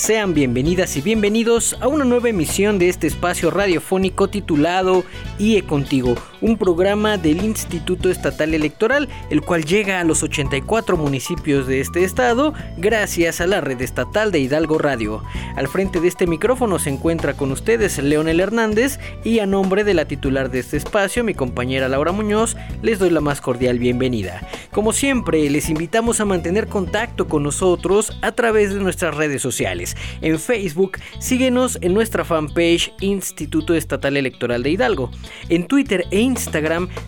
Sean bienvenidas y bienvenidos a una nueva emisión de este espacio radiofónico titulado IE Contigo, un programa del Instituto Estatal Electoral, el cual llega a los 84 municipios de este estado gracias a la red estatal de Hidalgo Radio. Al frente de este micrófono se encuentra con ustedes Leonel Hernández y a nombre de la titular de este espacio, mi compañera Laura Muñoz, les doy la más cordial bienvenida. Como siempre, les invitamos a mantener contacto con nosotros a través de nuestras redes sociales. En Facebook, síguenos en nuestra fanpage Instituto Estatal Electoral de Hidalgo. En Twitter e Instagram,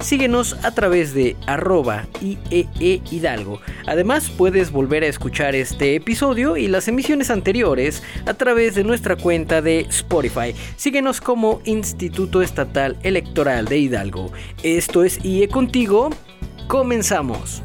síguenos a través de arroba IEE Hidalgo. Además, puedes volver a escuchar este episodio y las emisiones anteriores a través de nuestra cuenta de Spotify. Síguenos como Instituto Estatal Electoral de Hidalgo. Esto es IE Contigo. Comenzamos.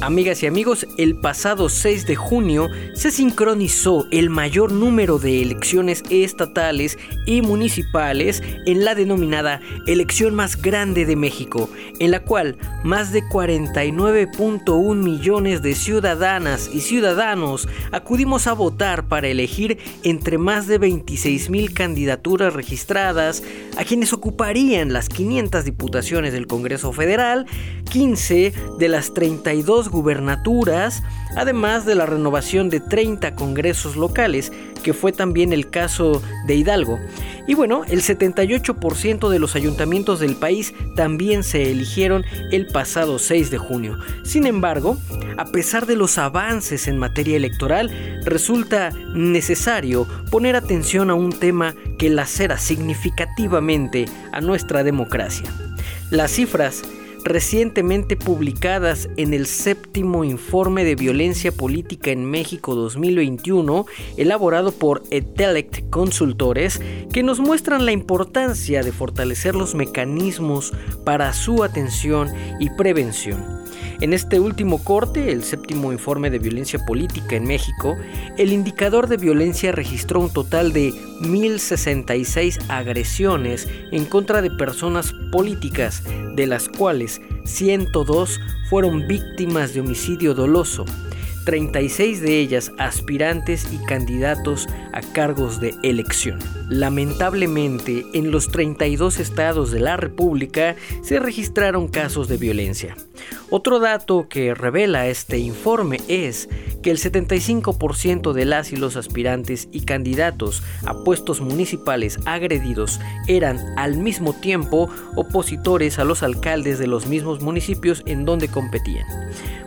Amigas y amigos, el pasado 6 de junio se sincronizó el mayor número de elecciones estatales y municipales en la denominada elección más grande de México, en la cual más de 49.1 millones de ciudadanas y ciudadanos acudimos a votar para elegir entre más de 26 mil candidaturas registradas a quienes ocuparían las 500 diputaciones del Congreso Federal, 15 de las 32 gubernaturas, además de la renovación de 30 congresos locales, que fue también el caso de Hidalgo. Y bueno, el 78% de los ayuntamientos del país también se eligieron el pasado 6 de junio. Sin embargo, a pesar de los avances en materia electoral, resulta necesario poner atención a un tema que lacera significativamente a nuestra democracia. Las cifras recientemente publicadas en el séptimo informe de violencia política en México 2021, elaborado por Etelect Consultores, que nos muestran la importancia de fortalecer los mecanismos para su atención y prevención. En este último corte, el séptimo informe de violencia política en México, el indicador de violencia registró un total de 1.066 agresiones en contra de personas políticas, de las cuales 102 fueron víctimas de homicidio doloso. 36 de ellas aspirantes y candidatos a cargos de elección. Lamentablemente, en los 32 estados de la República se registraron casos de violencia. Otro dato que revela este informe es que el 75% de las y los aspirantes y candidatos a puestos municipales agredidos eran al mismo tiempo opositores a los alcaldes de los mismos municipios en donde competían.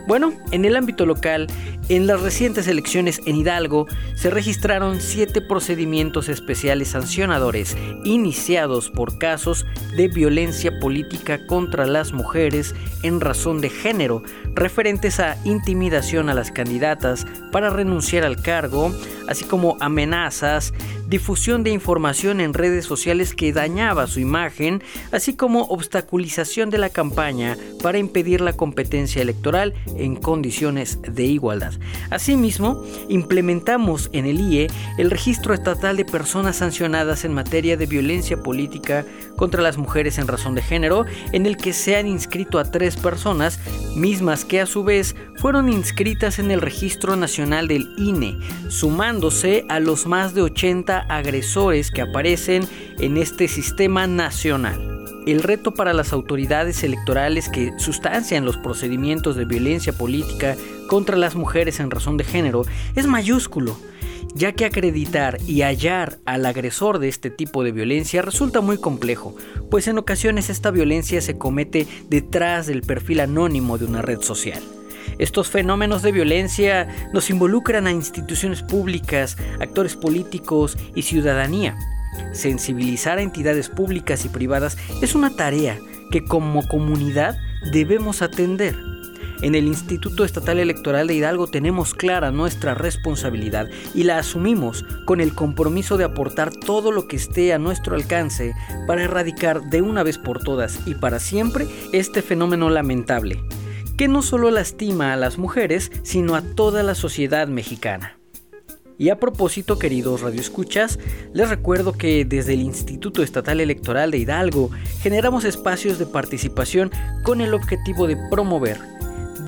Bueno, en el ámbito local, en las recientes elecciones en Hidalgo se registraron siete procedimientos especiales sancionadores iniciados por casos de violencia política contra las mujeres en razón de género, referentes a intimidación a las candidatas para renunciar al cargo, así como amenazas, difusión de información en redes sociales que dañaba su imagen, así como obstaculización de la campaña para impedir la competencia electoral en condiciones de igualdad. Asimismo, implementamos en el IE el registro estatal de personas sancionadas en materia de violencia política contra las mujeres en razón de género, en el que se han inscrito a tres personas, mismas que a su vez fueron inscritas en el Registro Nacional del INE, sumándose a los más de 80 agresores que aparecen en este sistema nacional. El reto para las autoridades electorales que sustancian los procedimientos de violencia política contra las mujeres en razón de género es mayúsculo, ya que acreditar y hallar al agresor de este tipo de violencia resulta muy complejo, pues en ocasiones esta violencia se comete detrás del perfil anónimo de una red social. Estos fenómenos de violencia nos involucran a instituciones públicas, actores políticos y ciudadanía. Sensibilizar a entidades públicas y privadas es una tarea que como comunidad debemos atender. En el Instituto Estatal Electoral de Hidalgo tenemos clara nuestra responsabilidad y la asumimos con el compromiso de aportar todo lo que esté a nuestro alcance para erradicar de una vez por todas y para siempre este fenómeno lamentable, que no solo lastima a las mujeres, sino a toda la sociedad mexicana. Y a propósito, queridos radioescuchas, les recuerdo que desde el Instituto Estatal Electoral de Hidalgo generamos espacios de participación con el objetivo de promover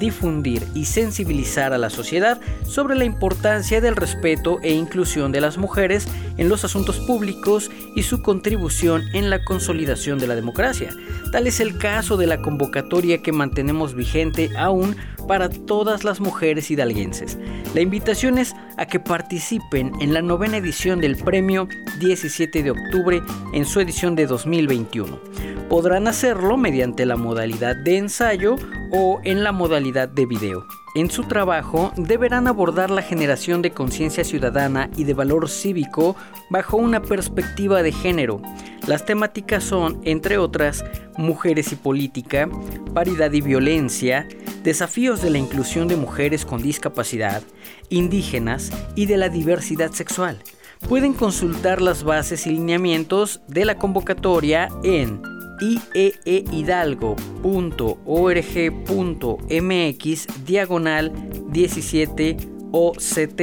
difundir y sensibilizar a la sociedad sobre la importancia del respeto e inclusión de las mujeres en los asuntos públicos y su contribución en la consolidación de la democracia. Tal es el caso de la convocatoria que mantenemos vigente aún para todas las mujeres hidalguenses. La invitación es a que participen en la novena edición del premio 17 de octubre en su edición de 2021 podrán hacerlo mediante la modalidad de ensayo o en la modalidad de video. En su trabajo deberán abordar la generación de conciencia ciudadana y de valor cívico bajo una perspectiva de género. Las temáticas son, entre otras, mujeres y política, paridad y violencia, desafíos de la inclusión de mujeres con discapacidad, indígenas y de la diversidad sexual. Pueden consultar las bases y lineamientos de la convocatoria en ieehidalgo.org.mx diagonal 17 OCT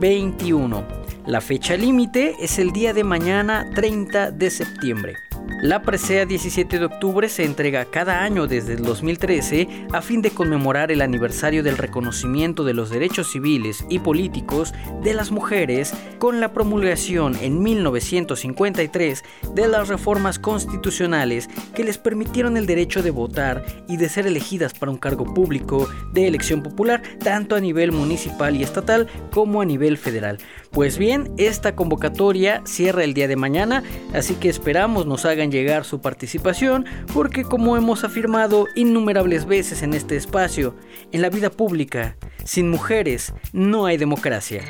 21. La fecha límite es el día de mañana 30 de septiembre. La presea 17 de octubre se entrega cada año desde el 2013 a fin de conmemorar el aniversario del reconocimiento de los derechos civiles y políticos de las mujeres con la promulgación en 1953 de las reformas constitucionales que les permitieron el derecho de votar y de ser elegidas para un cargo público de elección popular tanto a nivel municipal y estatal como a nivel federal. Pues bien, esta convocatoria cierra el día de mañana, así que esperamos nos hagan llegar su participación, porque como hemos afirmado innumerables veces en este espacio, en la vida pública, sin mujeres no hay democracia.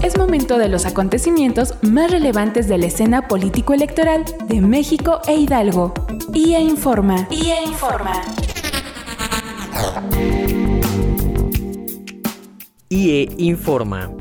Es momento de los acontecimientos más relevantes de la escena político-electoral de México e Hidalgo. IA Informa. IA Informa. IE informa.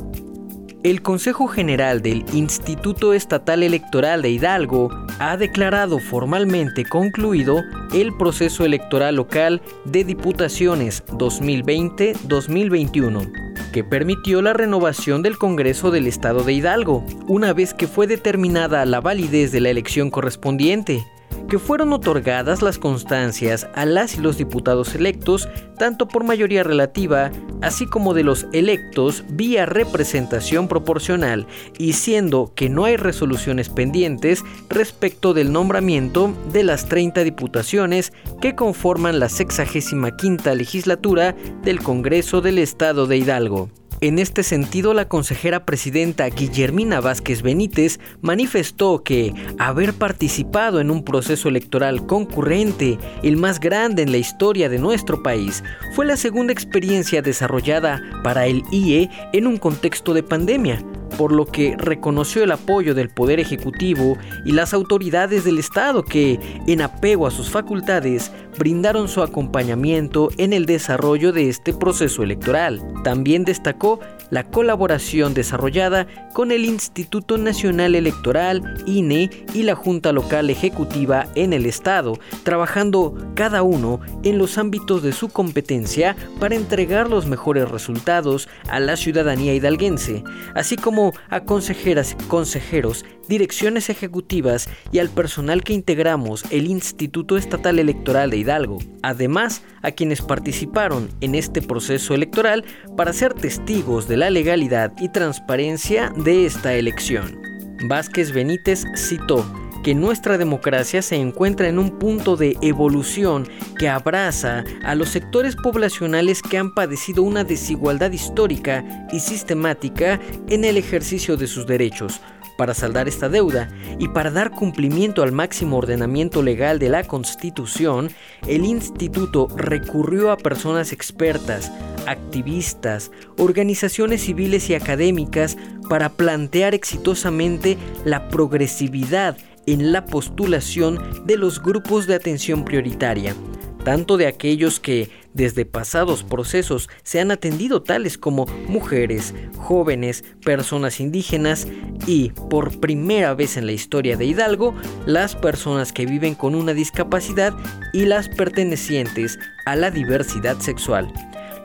El Consejo General del Instituto Estatal Electoral de Hidalgo ha declarado formalmente concluido el proceso electoral local de diputaciones 2020-2021 que permitió la renovación del Congreso del Estado de Hidalgo, una vez que fue determinada la validez de la elección correspondiente que fueron otorgadas las constancias a las y los diputados electos, tanto por mayoría relativa, así como de los electos vía representación proporcional, y siendo que no hay resoluciones pendientes respecto del nombramiento de las 30 diputaciones que conforman la 65 legislatura del Congreso del Estado de Hidalgo. En este sentido, la consejera presidenta Guillermina Vázquez Benítez manifestó que haber participado en un proceso electoral concurrente, el más grande en la historia de nuestro país, fue la segunda experiencia desarrollada para el IE en un contexto de pandemia, por lo que reconoció el apoyo del Poder Ejecutivo y las autoridades del Estado que, en apego a sus facultades, brindaron su acompañamiento en el desarrollo de este proceso electoral. También destacó la colaboración desarrollada con el Instituto Nacional Electoral, INE y la Junta Local Ejecutiva en el Estado, trabajando cada uno en los ámbitos de su competencia para entregar los mejores resultados a la ciudadanía hidalguense, así como a consejeras y consejeros, direcciones ejecutivas y al personal que integramos el Instituto Estatal Electoral de Hidalgo, además a quienes participaron en este proceso electoral para ser testigos de la legalidad y transparencia de esta elección. Vázquez Benítez citó que nuestra democracia se encuentra en un punto de evolución que abraza a los sectores poblacionales que han padecido una desigualdad histórica y sistemática en el ejercicio de sus derechos, para saldar esta deuda y para dar cumplimiento al máximo ordenamiento legal de la Constitución, el instituto recurrió a personas expertas, activistas, organizaciones civiles y académicas para plantear exitosamente la progresividad en la postulación de los grupos de atención prioritaria, tanto de aquellos que desde pasados procesos se han atendido tales como mujeres, jóvenes, personas indígenas y, por primera vez en la historia de Hidalgo, las personas que viven con una discapacidad y las pertenecientes a la diversidad sexual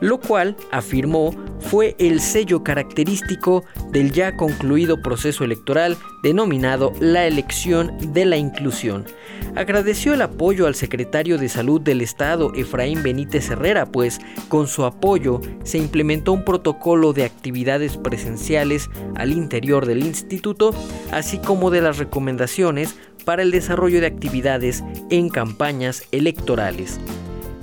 lo cual, afirmó, fue el sello característico del ya concluido proceso electoral denominado la elección de la inclusión. Agradeció el apoyo al secretario de Salud del Estado, Efraín Benítez Herrera, pues con su apoyo se implementó un protocolo de actividades presenciales al interior del instituto, así como de las recomendaciones para el desarrollo de actividades en campañas electorales.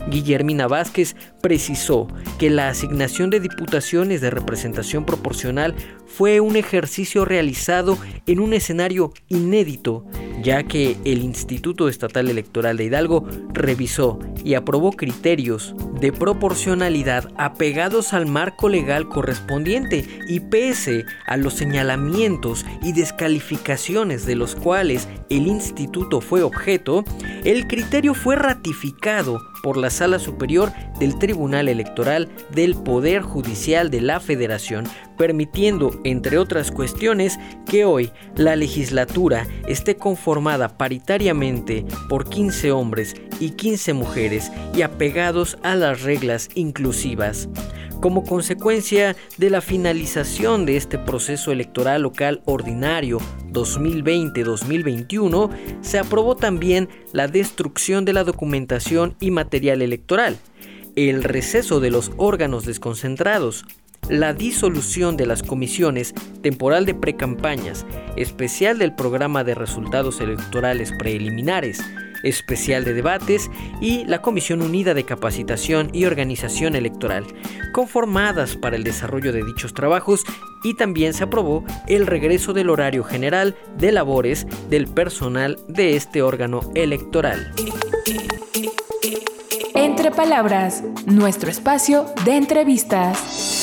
Guillermina Vázquez precisó que la asignación de diputaciones de representación proporcional fue un ejercicio realizado en un escenario inédito, ya que el Instituto Estatal Electoral de Hidalgo revisó y aprobó criterios de proporcionalidad apegados al marco legal correspondiente y pese a los señalamientos y descalificaciones de los cuales el instituto fue objeto, el criterio fue ratificado por la Sala Superior del Tribunal Electoral del Poder Judicial de la Federación, permitiendo, entre otras cuestiones, que hoy la legislatura esté conformada paritariamente por 15 hombres y 15 mujeres y apegados a las reglas inclusivas. Como consecuencia de la finalización de este proceso electoral local ordinario 2020-2021, se aprobó también la destrucción de la documentación y material electoral, el receso de los órganos desconcentrados, la disolución de las comisiones temporal de precampañas, especial del programa de resultados electorales preliminares, especial de debates y la Comisión Unida de Capacitación y Organización Electoral, conformadas para el desarrollo de dichos trabajos y también se aprobó el regreso del horario general de labores del personal de este órgano electoral. Entre palabras, nuestro espacio de entrevistas.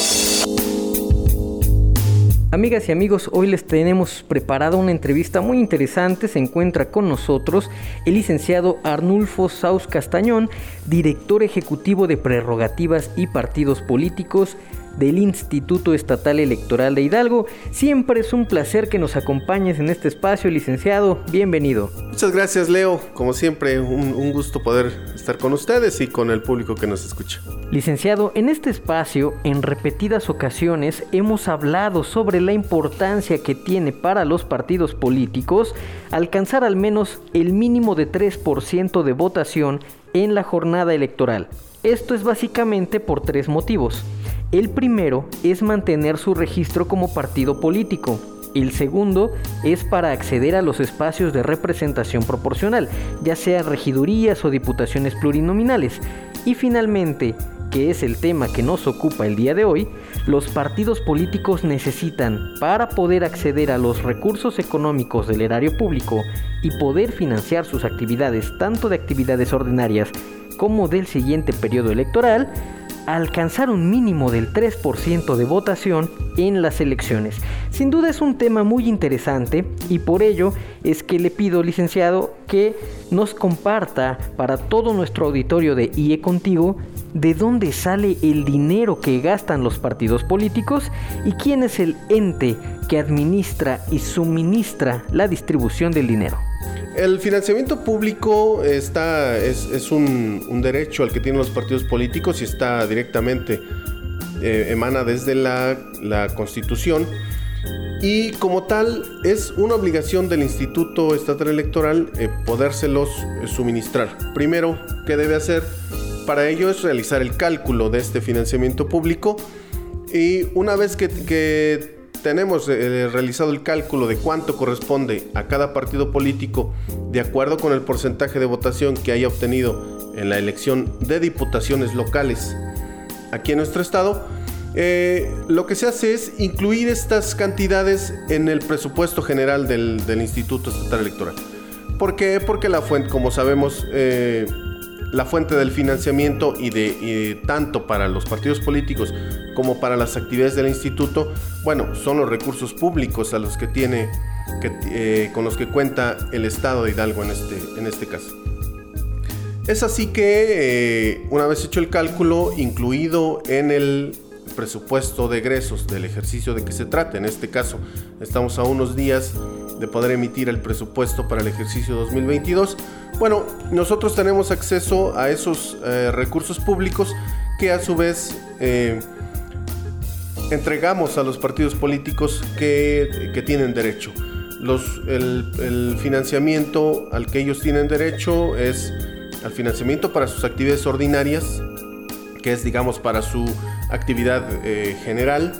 Amigas y amigos, hoy les tenemos preparada una entrevista muy interesante. Se encuentra con nosotros el licenciado Arnulfo Saus Castañón, director ejecutivo de prerrogativas y partidos políticos del Instituto Estatal Electoral de Hidalgo. Siempre es un placer que nos acompañes en este espacio, licenciado. Bienvenido. Muchas gracias, Leo. Como siempre, un, gusto poder estar con ustedes y con el público que nos escucha. Licenciado, en este espacio, en repetidas ocasiones, hemos hablado sobre la importancia que tiene para los partidos políticos alcanzar al menos el mínimo de 3% de votación en la jornada electoral. Esto es básicamente por tres motivos. El primero es mantener su registro como partido político. El segundo es para acceder a los espacios de representación proporcional, ya sea regidurías o diputaciones plurinominales. Y finalmente, que es el tema que nos ocupa el día de hoy, los partidos políticos necesitan, para poder acceder a los recursos económicos del erario público y poder financiar sus actividades, tanto de actividades ordinarias como del siguiente periodo electoral, alcanzar un mínimo del 3% de votación en las elecciones. Sin duda es un tema muy interesante y por ello es que le pido, licenciado, que nos comparta para todo nuestro auditorio de IE Contigo de dónde sale el dinero que gastan los partidos políticos y quién es el ente que administra y suministra la distribución del dinero. El financiamiento público está, es, un, derecho al que tienen los partidos políticos y está directamente, eh, emana desde la, Constitución. Y como tal, es una obligación del Instituto Estatal Electoral eh, podérselos eh, suministrar. Primero, ¿qué debe hacer? Para ello es realizar el cálculo de este financiamiento público y una vez que tenemos eh, realizado el cálculo de cuánto corresponde a cada partido político de acuerdo con el porcentaje de votación que haya obtenido en la elección de diputaciones locales aquí en nuestro estado. Eh, lo que se hace es incluir estas cantidades en el presupuesto general del, Instituto Estatal Electoral. ¿Por qué? Porque la fuente, como sabemos, eh, la fuente del financiamiento y de tanto para los partidos políticos como para las actividades del instituto, bueno, son los recursos públicos a los que tiene que, con los que cuenta el Estado de Hidalgo en este, en este caso. Es así que una vez hecho el cálculo, incluido en el presupuesto de egresos del ejercicio de que se trate. En este caso, estamos a unos días de poder emitir el presupuesto para el ejercicio 2022. Bueno, nosotros tenemos acceso a esos eh, recursos públicos que a su vez eh, entregamos a los partidos políticos que, que tienen derecho. Los, el, el financiamiento al que ellos tienen derecho es al financiamiento para sus actividades ordinarias, que es digamos para su actividad eh, general.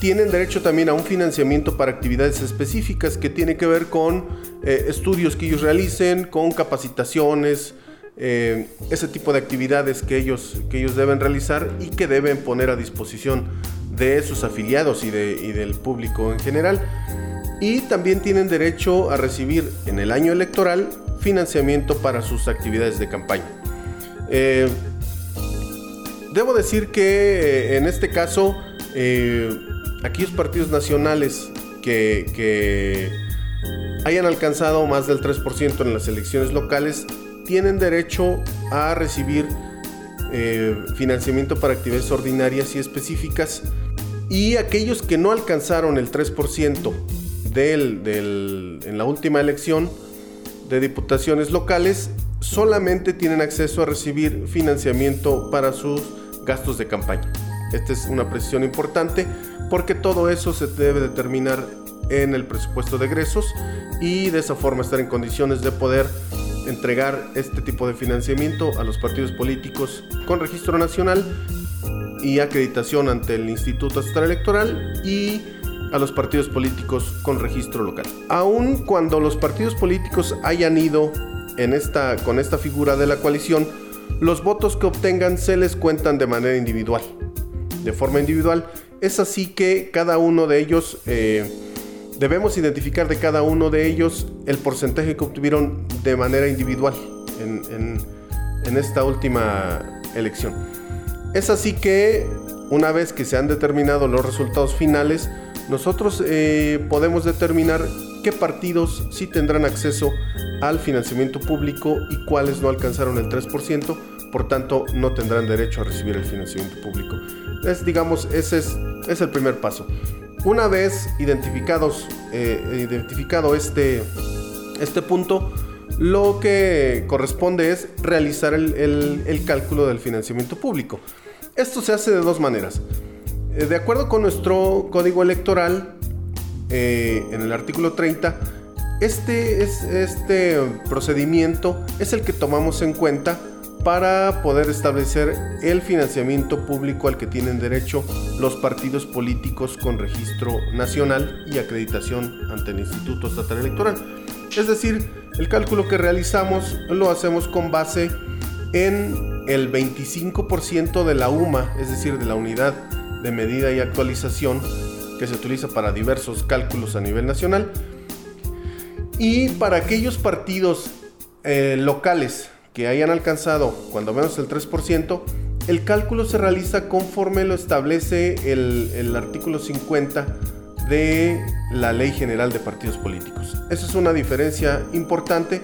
Tienen derecho también a un financiamiento para actividades específicas que tiene que ver con eh, estudios que ellos realicen, con capacitaciones, eh, ese tipo de actividades que ellos, que ellos deben realizar y que deben poner a disposición de sus afiliados y, de, y del público en general. Y también tienen derecho a recibir en el año electoral financiamiento para sus actividades de campaña. Debo decir que eh, en este caso, eh, aquellos partidos nacionales que, hayan alcanzado más del 3% en las elecciones locales tienen derecho a recibir eh, financiamiento para actividades ordinarias y específicas. Y aquellos que no alcanzaron el 3% en la última elección de diputaciones locales solamente tienen acceso a recibir financiamiento para sus gastos de campaña. Esta es una precisión importante porque todo eso se debe determinar en el presupuesto de egresos y de esa forma estar en condiciones de poder entregar este tipo de financiamiento a los partidos políticos con registro nacional y acreditación ante el Instituto Estatal Electoral y a los partidos políticos con registro local. Aun cuando los partidos políticos hayan ido en esta, con esta figura de la coalición, los votos que obtengan se les cuentan de manera individual, de forma individual. Es así que cada uno de ellos, eh, debemos identificar de cada uno de ellos el porcentaje que obtuvieron de manera individual en, esta última elección. Es así que una vez que se han determinado los resultados finales, nosotros eh, podemos determinar qué partidos sí tendrán acceso al financiamiento público y cuáles no alcanzaron el 3%, por tanto no tendrán derecho a recibir el financiamiento público. Es, digamos, ese es, es el primer paso. Una vez identificados, eh, identificado este, este punto, lo que corresponde es realizar el, el, cálculo del financiamiento público. Esto se hace de dos maneras. Eh, de acuerdo con nuestro código electoral, eh, en el artículo 30, este, es, este procedimiento es el que tomamos en cuenta para poder establecer el financiamiento público al que tienen derecho los partidos políticos con registro nacional y acreditación ante el Instituto Estatal Electoral. Es decir, el cálculo que realizamos lo hacemos con base en el 25% de la UMA, es decir, de la unidad de medida y actualización que se utiliza para diversos cálculos a nivel nacional. Y para aquellos partidos eh, locales que hayan alcanzado cuando menos el 3%, el cálculo se realiza conforme lo establece el, el artículo 50 de la Ley General de Partidos Políticos. Esa es una diferencia importante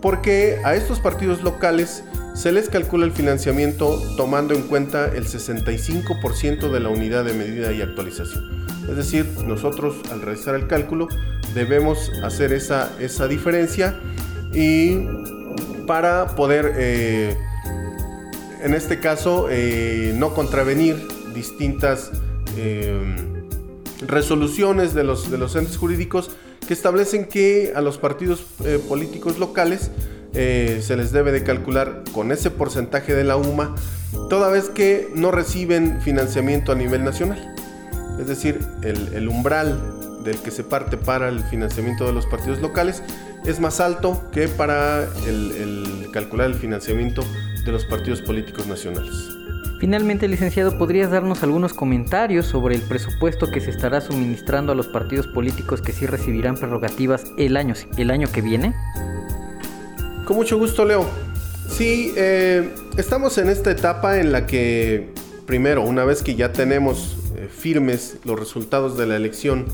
porque a estos partidos locales se les calcula el financiamiento tomando en cuenta el 65% de la unidad de medida y actualización. Es decir, nosotros al realizar el cálculo debemos hacer esa, esa diferencia y para poder, eh, en este caso, eh, no contravenir distintas eh, resoluciones de los, de los entes jurídicos que establecen que a los partidos políticos locales se les debe de calcular con ese porcentaje de la UMA, toda vez que no reciben financiamiento a nivel nacional. Es decir, el, umbral del que se parte para el financiamiento de los partidos locales es más alto que para el, calcular el financiamiento de los partidos políticos nacionales. Finalmente, licenciado, ¿podrías darnos algunos comentarios sobre el presupuesto que se estará suministrando a los partidos políticos que sí recibirán prerrogativas el año, el año que viene? Con mucho gusto, Leo. Sí, eh, estamos en esta etapa en la que, primero, una vez que ya tenemos eh, firmes los resultados de la elección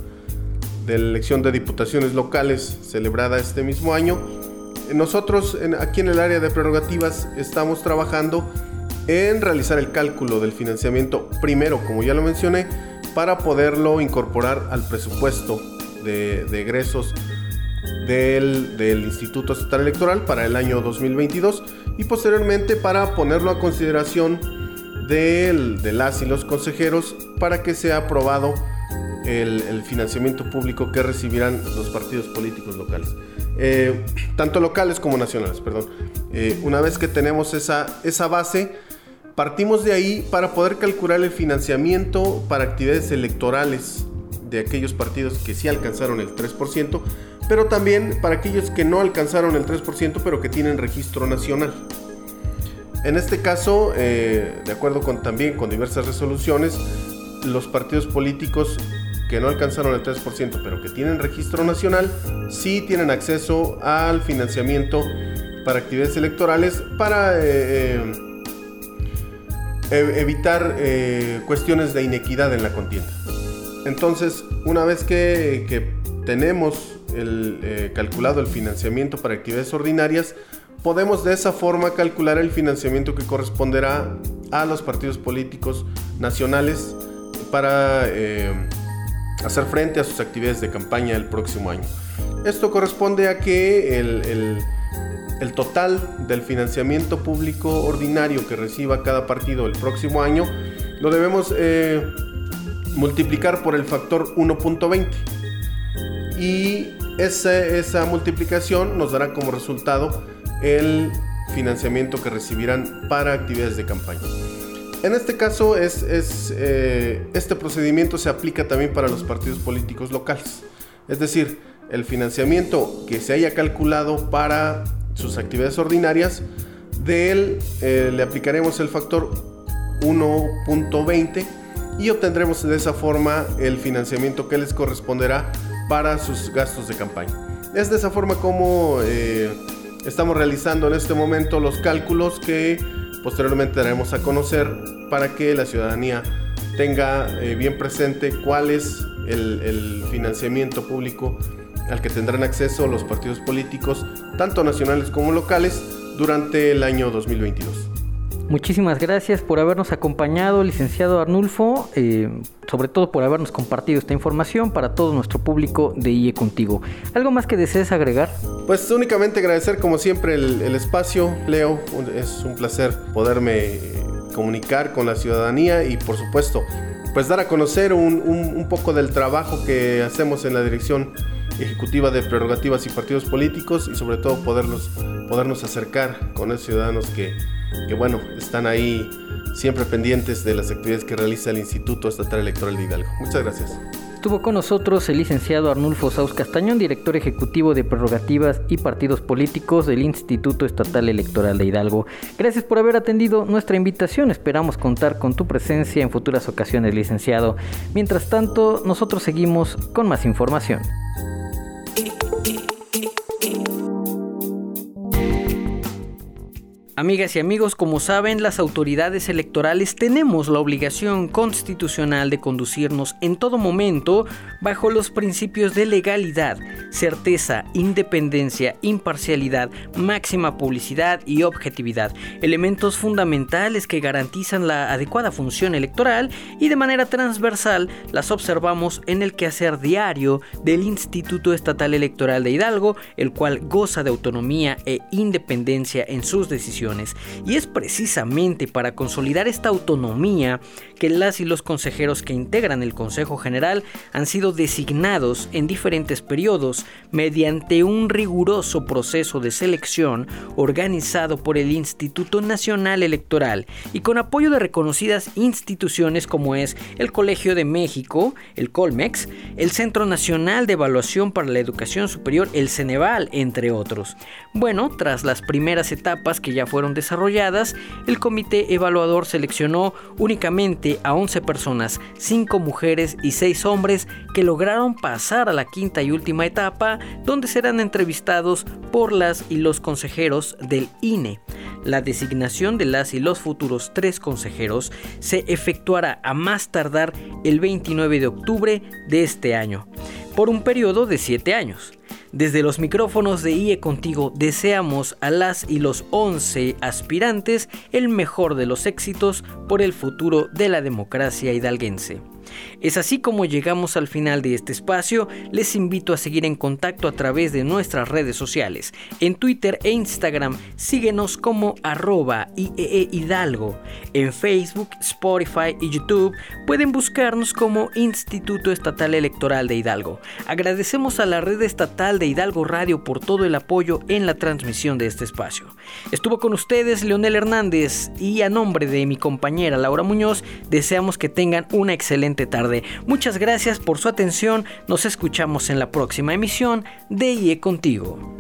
de la elección de diputaciones locales celebrada este mismo año, nosotros aquí en el área de prerrogativas estamos trabajando en realizar el cálculo del financiamiento primero, como ya lo mencioné, para poderlo incorporar al presupuesto de, egresos del, Instituto Estatal Electoral para el año 2022 y posteriormente para ponerlo a consideración de las y los consejeros para que sea aprobado el, financiamiento público que recibirán los partidos políticos locales. Eh, tanto locales como nacionales, perdón. Eh, una vez que tenemos esa, esa base, partimos de ahí para poder calcular el financiamiento para actividades electorales de aquellos partidos que sí alcanzaron el 3%, pero también para aquellos que no alcanzaron el 3%, pero que tienen registro nacional. En este caso, eh, de acuerdo con también con diversas resoluciones, los partidos políticos que no alcanzaron el 3%, pero que tienen registro nacional, sí tienen acceso al financiamiento para actividades electorales para eh, eh, evitar eh, cuestiones de inequidad en la contienda. Entonces, una vez que, tenemos el, calculado el financiamiento para actividades ordinarias, podemos de esa forma calcular el financiamiento que corresponderá a los partidos políticos nacionales para hacer frente a sus actividades de campaña el próximo año. Esto corresponde a que el, total del financiamiento público ordinario que reciba cada partido el próximo año lo debemos eh, multiplicar por el factor 1.20 y esa multiplicación nos dará como resultado el financiamiento que recibirán para actividades de campaña. En este caso, es, eh, este procedimiento se aplica también para los partidos políticos locales. Es decir, el financiamiento que se haya calculado para sus actividades ordinarias, de él eh, le aplicaremos el factor 1.20 y obtendremos de esa forma el financiamiento que les corresponderá para sus gastos de campaña. Es de esa forma como eh, estamos realizando en este momento los cálculos que posteriormente daremos a conocer para que la ciudadanía tenga eh, bien presente cuál es el, financiamiento público al que tendrán acceso los partidos políticos, tanto nacionales como locales, durante el año 2022. Muchísimas gracias por habernos acompañado, licenciado Arnulfo, eh, sobre todo por habernos compartido esta información para todo nuestro público de IE Contigo. ¿Algo más que desees agregar? Pues únicamente agradecer como siempre el, espacio, Leo. Es un placer poderme eh, comunicar con la ciudadanía y por supuesto pues dar a conocer un, poco del trabajo que hacemos en la dirección ejecutiva de prerrogativas y partidos políticos y sobre todo poderlos, podernos acercar con los ciudadanos que que bueno, están ahí siempre pendientes de las actividades que realiza el Instituto Estatal Electoral de Hidalgo. Muchas gracias. Estuvo con nosotros el licenciado Arnulfo Saus Castañón, director ejecutivo de prerrogativas y partidos políticos del Instituto Estatal Electoral de Hidalgo. Gracias por haber atendido nuestra invitación. Esperamos contar con tu presencia en futuras ocasiones, licenciado. Mientras tanto, nosotros seguimos con más información. Amigas y amigos, como saben, las autoridades electorales tenemos la obligación constitucional de conducirnos en todo momento bajo los principios de legalidad, certeza, independencia, imparcialidad, máxima publicidad y objetividad, elementos fundamentales que garantizan la adecuada función electoral y de manera transversal las observamos en el quehacer diario del Instituto Estatal Electoral de Hidalgo, el cual goza de autonomía e independencia en sus decisiones. Y es precisamente para consolidar esta autonomía que las y los consejeros que integran el Consejo General han sido designados en diferentes periodos mediante un riguroso proceso de selección organizado por el Instituto Nacional Electoral y con apoyo de reconocidas instituciones como es el Colegio de México, el Colmex, el Centro Nacional de Evaluación para la Educación Superior, el Ceneval, entre otros. Bueno, tras las primeras etapas que ya fueron desarrolladas, el comité evaluador seleccionó únicamente a 11 personas, 5 mujeres y 6 hombres que lograron pasar a la quinta y última etapa, donde serán entrevistados por las y los consejeros del INE. La designación de las y los futuros tres consejeros se efectuará a más tardar el 29 de octubre de este año. por un periodo de 7 años. Desde los micrófonos de IE Contigo deseamos a las y los 11 aspirantes el mejor de los éxitos por el futuro de la democracia hidalguense. Es así como llegamos al final de este espacio. Les invito a seguir en contacto a través de nuestras redes sociales. En Twitter e Instagram síguenos como arroba IEE Hidalgo. En Facebook, Spotify y YouTube pueden buscarnos como Instituto Estatal Electoral de Hidalgo. Agradecemos a la red estatal de Hidalgo Radio por todo el apoyo en la transmisión de este espacio. Estuvo con ustedes Leonel Hernández y a nombre de mi compañera Laura Muñoz deseamos que tengan una excelente tarde. Muchas gracias por su atención. Nos escuchamos en la próxima emisión de IE Contigo.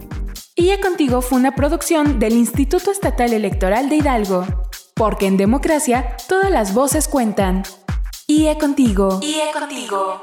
IE Contigo fue una producción del Instituto Estatal Electoral de Hidalgo. Porque en democracia todas las voces cuentan. IE Contigo. IE Contigo.